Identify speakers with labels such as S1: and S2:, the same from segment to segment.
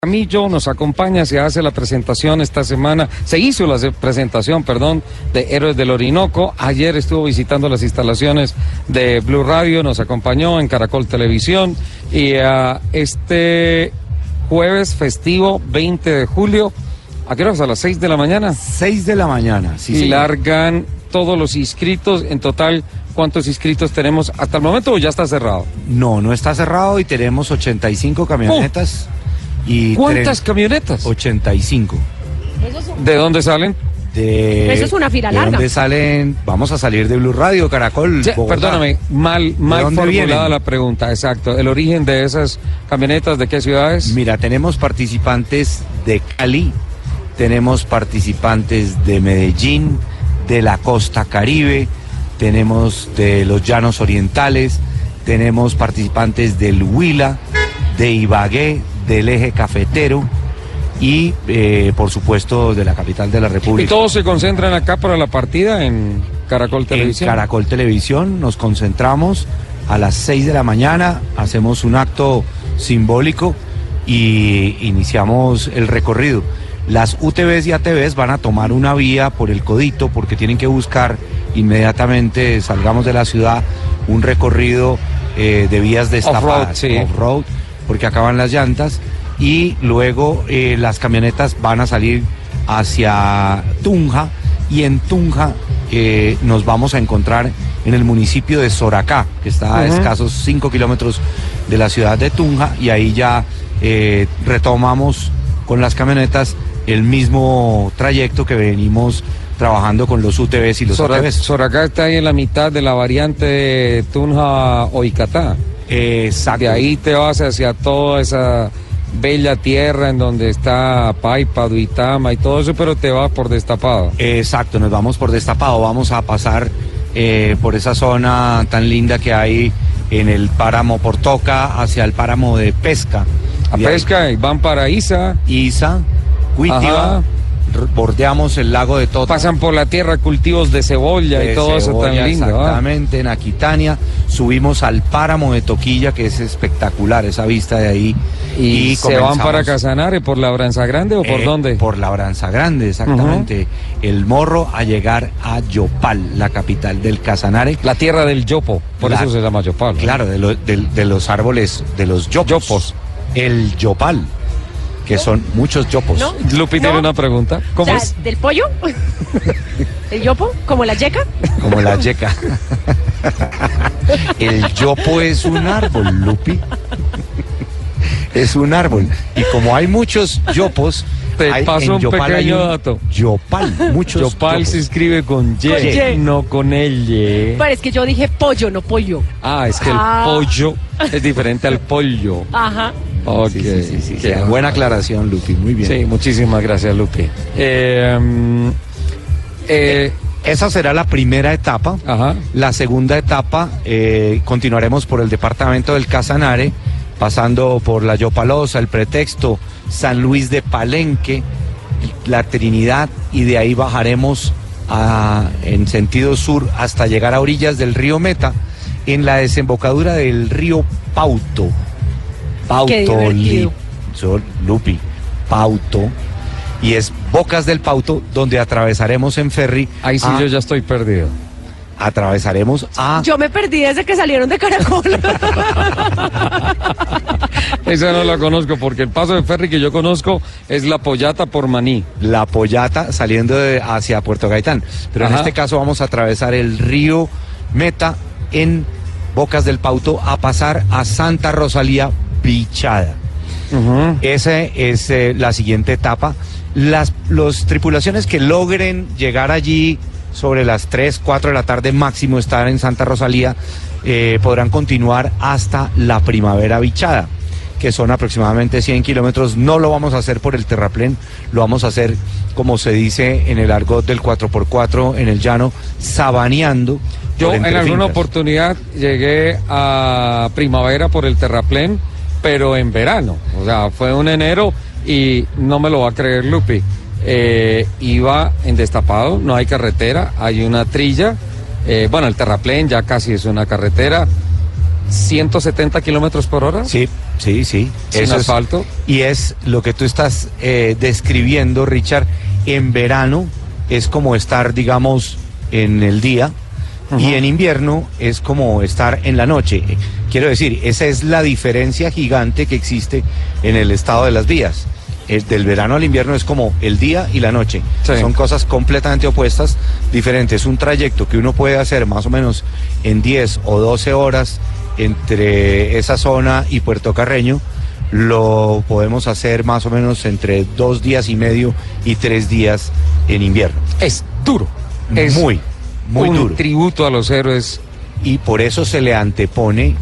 S1: Camillo nos acompaña, se hace la presentación esta semana, se hizo la presentación, perdón, de Héroes del Orinoco. Ayer estuvo visitando las instalaciones de Blue Radio, nos acompañó en Caracol Televisión y a este jueves festivo 20 de julio, ¿a qué hora? ¿A las 6 de la mañana?
S2: 6 de la mañana, sí.
S1: Y largan todos los inscritos, en total, ¿cuántos inscritos tenemos hasta el momento o ya está cerrado?
S2: No, no está cerrado y tenemos 85 camionetas. Y
S1: ¿Cuántas camionetas?
S2: 85.
S1: ¿De dónde salen?
S2: De,
S3: Eso es una fila
S2: ¿de
S3: larga.
S2: dónde salen? Vamos a salir de Blue Radio, Caracol.
S1: Sí,
S2: Bogotá.
S1: perdóname, mal, mal
S2: dónde
S1: formulada
S2: vienen?
S1: la pregunta, exacto. ¿El origen de esas camionetas de qué ciudades?
S2: Mira, tenemos participantes de Cali, tenemos participantes de Medellín, de la costa caribe, tenemos de los llanos orientales, tenemos participantes del Huila, de Ibagué, del eje cafetero y eh, por supuesto de la capital de la
S1: Y
S2: República.
S1: todos se concentran acá para la partida en Caracol
S2: En
S1: Televisión.
S2: Caracol Televisión nos concentramos a las 6 de la mañana, hacemos un acto simbólico y iniciamos el recorrido. Las UTVs y ATVs van a tomar una vía por el codito porque tienen que buscar inmediatamente, salgamos de la ciudad, un recorrido eh, de vías destapadas,
S1: sí.
S2: off-road, porque acaban las llantas y luego eh, las camionetas van a salir hacia Tunja y en Tunja eh, nos vamos a encontrar en el municipio de Soracá, que está a escasos 5 kilómetros de la ciudad de Tunja y ahí ya eh, retomamos con las camionetas el mismo trayecto que venimos trabajando con los UTVs y los
S1: Sora-
S2: ATVs.
S1: Soracá está ahí en la mitad de la variante de Tunja o Icatá.
S2: Exacto.
S1: De ahí te vas hacia toda esa bella tierra en donde está Paipa, Duitama y todo eso, pero te vas por destapado.
S2: Exacto, nos vamos por destapado, vamos a pasar eh, por esa zona tan linda que hay en el páramo Portoca hacia el páramo de Pesca.
S1: A
S2: De ahí,
S1: pesca y van para Isa,
S2: Isa, Cuitiva,
S1: Ajá.
S2: bordeamos el lago de Tota.
S1: pasan por la tierra cultivos de cebolla y todo eso tan lindo. ¿ah?
S2: Exactamente, en Aquitania. Subimos al páramo de Toquilla, que es espectacular esa vista de ahí.
S1: Y, se van para Casanare por la Branza Grande o por
S2: eh,
S1: dónde?
S2: Por la Branza Grande, exactamente. El morro a llegar a Yopal, la capital del Casanare.
S1: La tierra del Yopo, por
S2: La-
S1: eso se llama Yopal.
S2: Claro, de, lo- de- de los árboles, de los yopos.
S1: Yopos.
S2: El yopal, que son muchos yopos.
S3: ¿No?
S1: Lupi tiene una pregunta.
S3: O
S1: ¿Cómo
S3: sea,
S1: es?
S3: ¿Del pollo? ¿El yopo? ¿Como la yeca?
S2: Como la yeca. El yopo es un árbol, Lupi. Es un árbol. Y como hay muchos yopos.
S1: Te
S2: hay-
S1: paso un
S2: Yopal
S1: pequeño
S2: un
S1: dato.
S2: Yopal, muchos
S1: Yopal
S2: yopos.
S1: se escribe con Y,
S3: Con Y.
S1: no con L.
S3: Pero es que yo dije pollo, no pollo.
S1: Ah, es que
S3: Ah.
S1: el pollo es diferente al pollo.
S3: Ajá.
S1: Ok.
S2: Sí, sí, sí, sí,
S1: Qué
S2: sí. Buena aclaración, Lupi. Muy bien.
S1: Sí, muchísimas gracias, Lupi. Eh, mm, eh,
S2: Esa será la primera etapa.
S1: ajá.
S2: La segunda etapa eh, continuaremos por el departamento del Casanare, pasando por la Yopalosa, el Pretexto, San Luis de Palenque, la Trinidad y de ahí bajaremos a- en sentido sur hasta llegar a orillas del río Meta, en la desembocadura del río Pauto. Pauto, Lupi, Pauto. Y es Bocas del Pauto, donde atravesaremos en ferry.
S1: Ahí sí
S2: a-
S1: yo ya estoy perdido.
S2: Atravesaremos a
S3: Yo me perdí desde que salieron de Caracol.
S1: Esa no la conozco porque el paso de ferry que yo conozco es la Pollata por Maní.
S2: La Pollata saliendo de- hacia Puerto Gaitán. Pero en este caso vamos a atravesar el río Meta en Bocas del Pauto a pasar a Santa Rosalía Bichada.
S1: Ujú.
S2: Esa es eh, la siguiente etapa. Las los tripulaciones que logren llegar allí sobre las 3, 4 de la tarde máximo estar en Santa Rosalía eh, podrán continuar hasta la primavera bichada. que son aproximadamente 100 kilómetros. No lo vamos a hacer por el terraplén, lo vamos a hacer, como se dice en el argot del 4x4 en el llano, sabaneando.
S1: Yo en alguna
S2: fincas.
S1: oportunidad llegué a primavera por el terraplén, pero en verano. O sea, fue un enero y no me lo va a creer Lupi. Eh, iba en destapado, no hay carretera, hay una trilla. Eh, bueno, el terraplén ya casi es una carretera. 170 kilómetros por hora.
S2: Sí, sí, sí.
S1: Sin
S2: es-
S1: asfalto.
S2: y es lo que tú estás eh, describiendo, Richard. En verano es como estar, digamos, en el día. Y en invierno es como estar en la noche. Quiero decir, esa es la diferencia gigante que existe en el estado de las vías. El del verano al invierno es como el día y la noche.
S1: Sí.
S2: Son cosas completamente opuestas, diferentes. Un trayecto que uno puede hacer más o menos en 10 o 12 horas entre esa zona y Puerto Carreño, lo podemos hacer más o menos entre dos días y medio y tres días en invierno.
S1: Es duro. Es
S2: muy, muy
S1: un
S2: duro.
S1: tributo a los héroes
S2: Y por eso se le antepone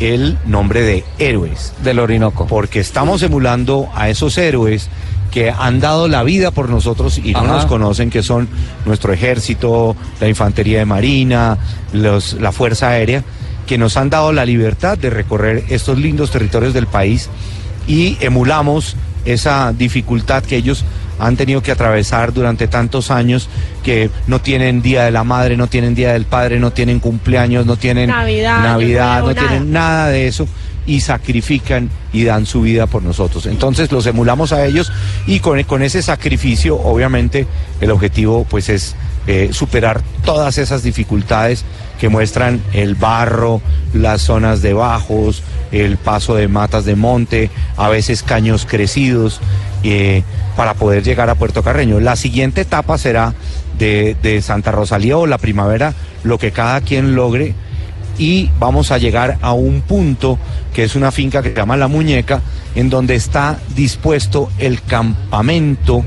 S2: el nombre de héroes.
S1: del Orinoco.
S2: porque estamos emulando a esos héroes que han dado la vida por nosotros y no
S1: Ajá.
S2: nos conocen, que son nuestro ejército, la infantería de marina, los, la fuerza aérea, que nos han dado la libertad de recorrer estos lindos territorios del país y emulamos esa dificultad que ellos han tenido que atravesar durante tantos años, que no tienen Día de la Madre, no tienen Día del Padre, no tienen cumpleaños, no tienen
S3: Navidad,
S2: no tienen nada de eso y sacrifican y dan su vida por nosotros. Entonces los emulamos a ellos y con, con ese sacrificio, obviamente, el objetivo pues es eh, superar todas esas dificultades que muestran el barro, las zonas de bajos, el paso de matas de monte, a veces caños crecidos, eh, para poder llegar a Puerto Carreño. La siguiente etapa será de, de Santa Rosalía o la primavera, lo que cada quien logre y vamos a llegar a un punto que es una finca que se llama La Muñeca, en donde está dispuesto el campamento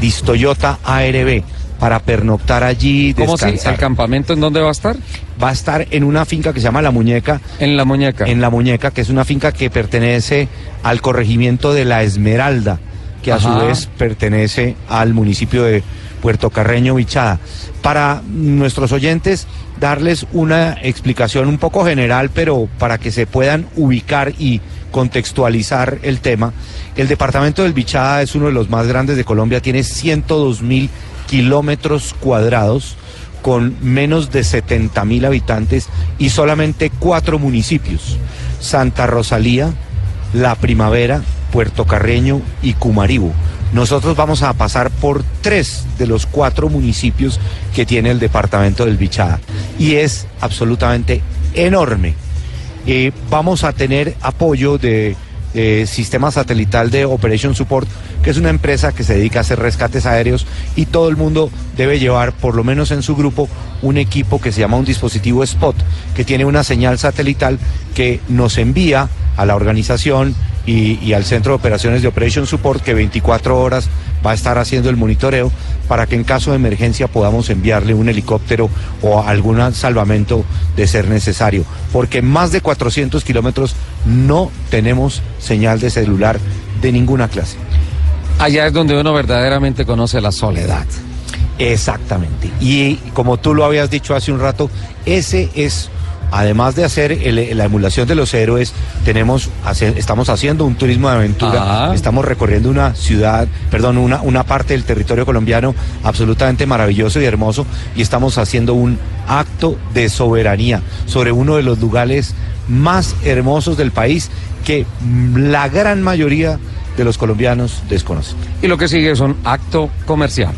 S2: Distoyota ARB para pernoctar allí,
S1: ¿Cómo si el campamento en dónde va a estar?
S2: Va a estar en una finca que se llama La Muñeca,
S1: En la muñeca.
S2: en La Muñeca, que es una finca que pertenece al corregimiento de La Esmeralda, que a su vez pertenece al municipio de Puerto Carreño Bichada. Para nuestros oyentes, darles una explicación un poco general, pero para que se puedan ubicar y contextualizar el tema. El departamento del Bichada es uno de los más grandes de Colombia, tiene 102 mil kilómetros cuadrados con menos de 70 mil habitantes y solamente cuatro municipios, Santa Rosalía, La Primavera, Puerto Carreño y Cumaribo. Nosotros vamos a pasar por tres de los cuatro municipios que tiene el departamento del Bichada y es absolutamente enorme. Eh, vamos a tener apoyo de eh, Sistema Satelital de Operation Support, que es una empresa que se dedica a hacer rescates aéreos y todo el mundo debe llevar, por lo menos en su grupo, un equipo que se llama un dispositivo Spot, que tiene una señal satelital que nos envía a la organización y, y al Centro de Operaciones de Operation Support, que 24 horas va a estar haciendo el monitoreo para que en caso de emergencia podamos enviarle un helicóptero o algún salvamento de ser necesario. Porque más de 400 kilómetros no tenemos señal de celular de ninguna clase.
S1: Allá es donde uno verdaderamente conoce la soledad.
S2: Exactamente. Y como tú lo habías dicho hace un rato, ese es, además de hacer el- la emulación de los héroes, tenemos, hace- estamos haciendo un turismo de aventura, estamos recorriendo una ciudad, perdón, una, una parte del territorio colombiano absolutamente maravilloso y hermoso, y estamos haciendo un acto de soberanía sobre uno de los lugares más hermosos del país que la gran mayoría de los colombianos desconocen.
S1: Y lo que sigue es un acto comercial.